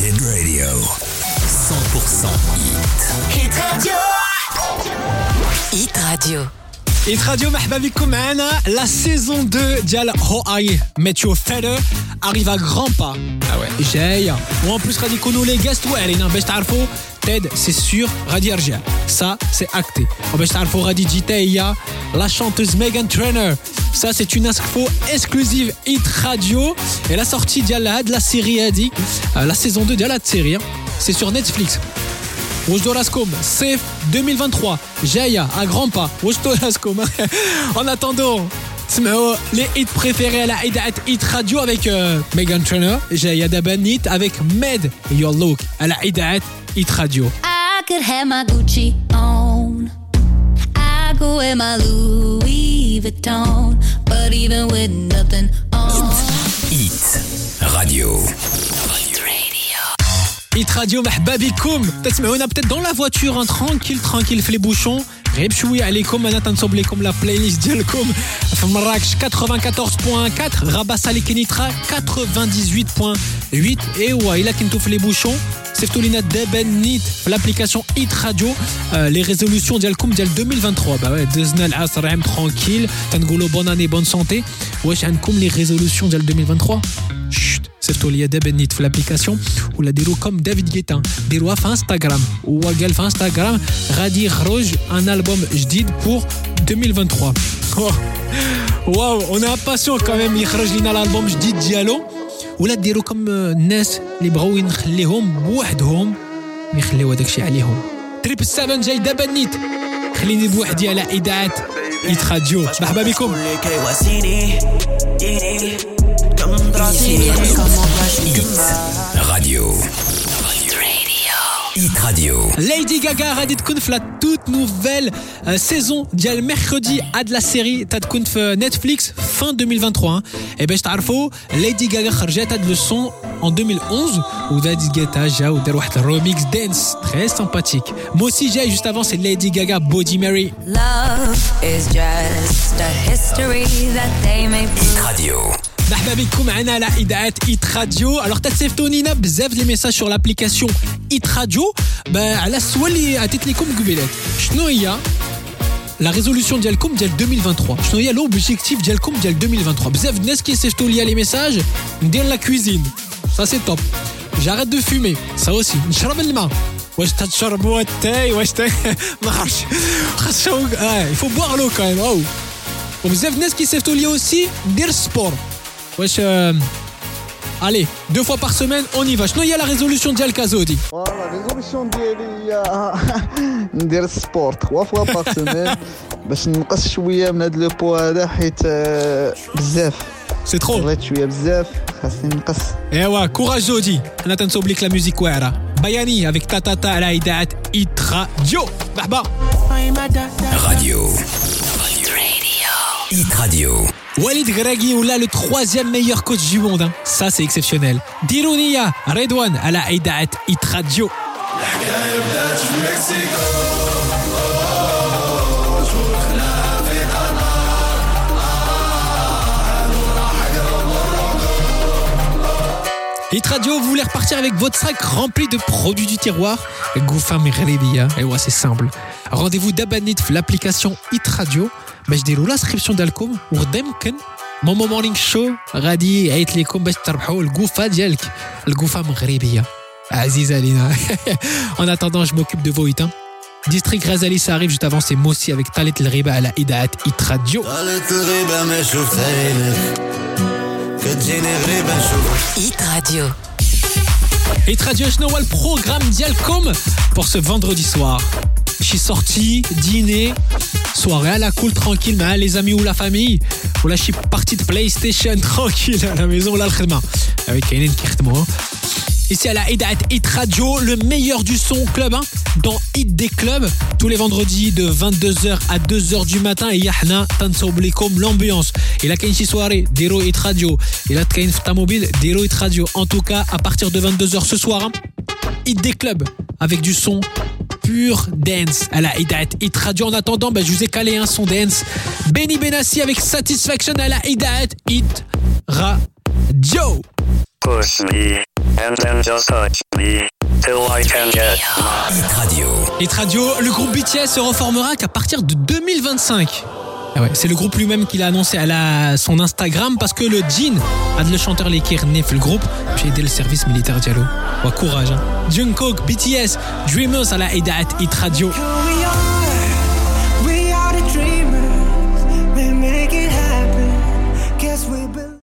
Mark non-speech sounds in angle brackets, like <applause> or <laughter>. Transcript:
Hit Radio. 100% Hit. Hit Radio. Hit Radio. Hit Radio, مرحبا بكم معنا la saison 2 ديال How I Met Your Father arrive à grands pas. Ah ouais. جاية. وان بلوس غادي يكونوا لي جاست واعرين باش تعرفوا تيد سي سور غادي يرجع. Ça c'est acté. وباش تعرفوا غادي تجي حتى هي la chanteuse Megan Trainor. Ça, c'est une info exclusive Hit Radio. Et la sortie d'Yalad, la série Adi, euh, la saison 2 d'Yalad série, hein. c'est sur Netflix. Rosdorascom, Safe 2023, Jaya, à grands pas, Rosdorascom. <laughs> en attendant, oh, les hits préférés à la Hit Radio avec euh, Megan Trainor, Jaya Dabanit avec Med, Your Look à la Hit Radio. I could have my Gucci on, I go in my Louis Vuitton But even with nothing on. Hit Radio. hit radio مرحبا بكم تسمعونا peut-être dans la voiture hein, tranquille tranquille في les bouchons غير بشويه عليكم انا تنصب لكم لا بلاي ليست ديالكم في مراكش 94.4 رابا سالي كنيترا 98.8 ايوا الا كنتو في لي بوشون Seftolina Deb Nit, l'application Hit Radio, euh, les résolutions d'Alcoum d'Al 2023. Bah ouais, Deznal Asrem, tranquille. Tangolo, bonne année, bonne santé. Wesh, Ankoum, les résolutions d'Al 2023. Chut. Seftolina Deb Nit, l'application. Ou la déro comme David Guetta. Déro Instagram. Ou Wagal Instagram. Radi Roj, un album jdid pour 2023. Waouh, wow, on est impatient quand même. Il l'album jdid Diallo. ولا ديروا كم الناس اللي بغاو نخليهم بوحدهم يخليو هذاك الشيء عليهم. تريب 7 جاي دابا نيت. خليني بوحدي على اذاعه ايت راديو مرحبا بكم. Radio. Hit Radio. Lady Gaga غادي تكون في لا توت نوفيل سيزون ديال ميركودي هاد لا سيري تتكون في نتفليكس fin 2023 اي باش تعرفوا ليدي غاغا خرجت هاد لو سون en 2011 ودادي جيتا جا ودار واحد الروميكس دانس تري سامباتيك موسي جاي جوست افون سي ليدي غاغا بودي ماري Love is just a history that they may Hit Radio. مرحبا بكم معنا على اذاعه ايت راديو الوغ تتسيفطوا لينا بزاف لي ميساج سور لابليكاسيون ايت راديو على السؤال اللي عطيت لكم قبيلات شنو هي لا ريزولوسيون ديالكم ديال 2023 شنو هي لوبجيكتيف ديالكم ديال 2023 بزاف الناس كيصيفطوا ليا لي ميساج ندير لا كويزين سا سي توب جاريت دو فومي سا اوسي نشرب الماء <laughs> واش تتشربوا التاي واش تا ما عرفتش خاص شو اه يفو بوغ لو كاين او وبزاف الناس كيصيفطوا ليا اوسي ندير السبور واش آه، Allez, deux fois par semaine, on y va. شنو هي لا ريزولوسيون ديال كازودي؟ فوالا ريزوليسيون ديالي هي ندير السبورت <laughs> 3 فوا باغ سيمين باش نقص شويه من هاد لو بو هذا حيت آه، بزاف سي ترو بغيت شويه بزاف خاصني نقص ايوا كوراج زودي انا تنصوب لك لا ميوزيك واعره بياني افيك تاتا على اذاعه ايت راديو مرحبا Radio. Hit Radio. Walid Gragiola, le troisième meilleur coach du monde. Hein. Ça, c'est exceptionnel. Dirunia, Redwan, à la Hit Radio. Hit Radio, vous voulez repartir avec votre sac rempli de produits du tiroir Goufa Mghribiya, et ouais c'est simple. Rendez-vous d'Abanit l'application Hit Radio باش ديروا l'inscription ديالكم وغدا يمكن مومو مورنينغ شو غادي يعيط لكم باش تربحوا القوفه ديالك القوفه مغربيه عزيزه علينا En attendant, je m'occupe de vos hits. hein. District Razali, ça arrive juste avant, c'est Moussi avec Talit El Riba à la Idaat Hit Radio. قالت الغيبة ما شفت عينك كتجيني غريبة نشوفك Hit Radio. Hit Radio, شنو هو البروغرام ديالكم pour ce vendredi soir Je suis sorti, dîner, soirée à la cool, tranquille, مع les amis ou la famille. ولا شي partie de PlayStation <laughs> tranquille à la maison ولا الخدمة. avec كاينين كيخدموا. Ici à la Edat Hit Radio, le meilleur du son club hein, dans Hit des clubs tous les vendredis de 22h à 2h du matin et yahna comme l'ambiance. Et la une soirée Dero Hit Radio et la Kain mobile Dero Hit Radio. En tout cas, à partir de 22h ce soir, hein, Hit des clubs avec du son pure dance à la Hidat Hit Radio. En attendant, ben, je vous ai calé un son dance. Benny Benassi avec Satisfaction à la Hidat Hit Radio. And then just touch me till I can get Hit Radio. Hit Radio, le groupe BTS se reformera qu'à partir de 2025. Ah ouais, c'est le groupe lui-même qui l'a annoncé à la, son Instagram parce que le Jin a le chanteur l'équire nef le groupe j'ai aidé le service militaire diallo. Ouais, courage. Hein. Jungkook, BTS, Dreamers à la Hit Radio.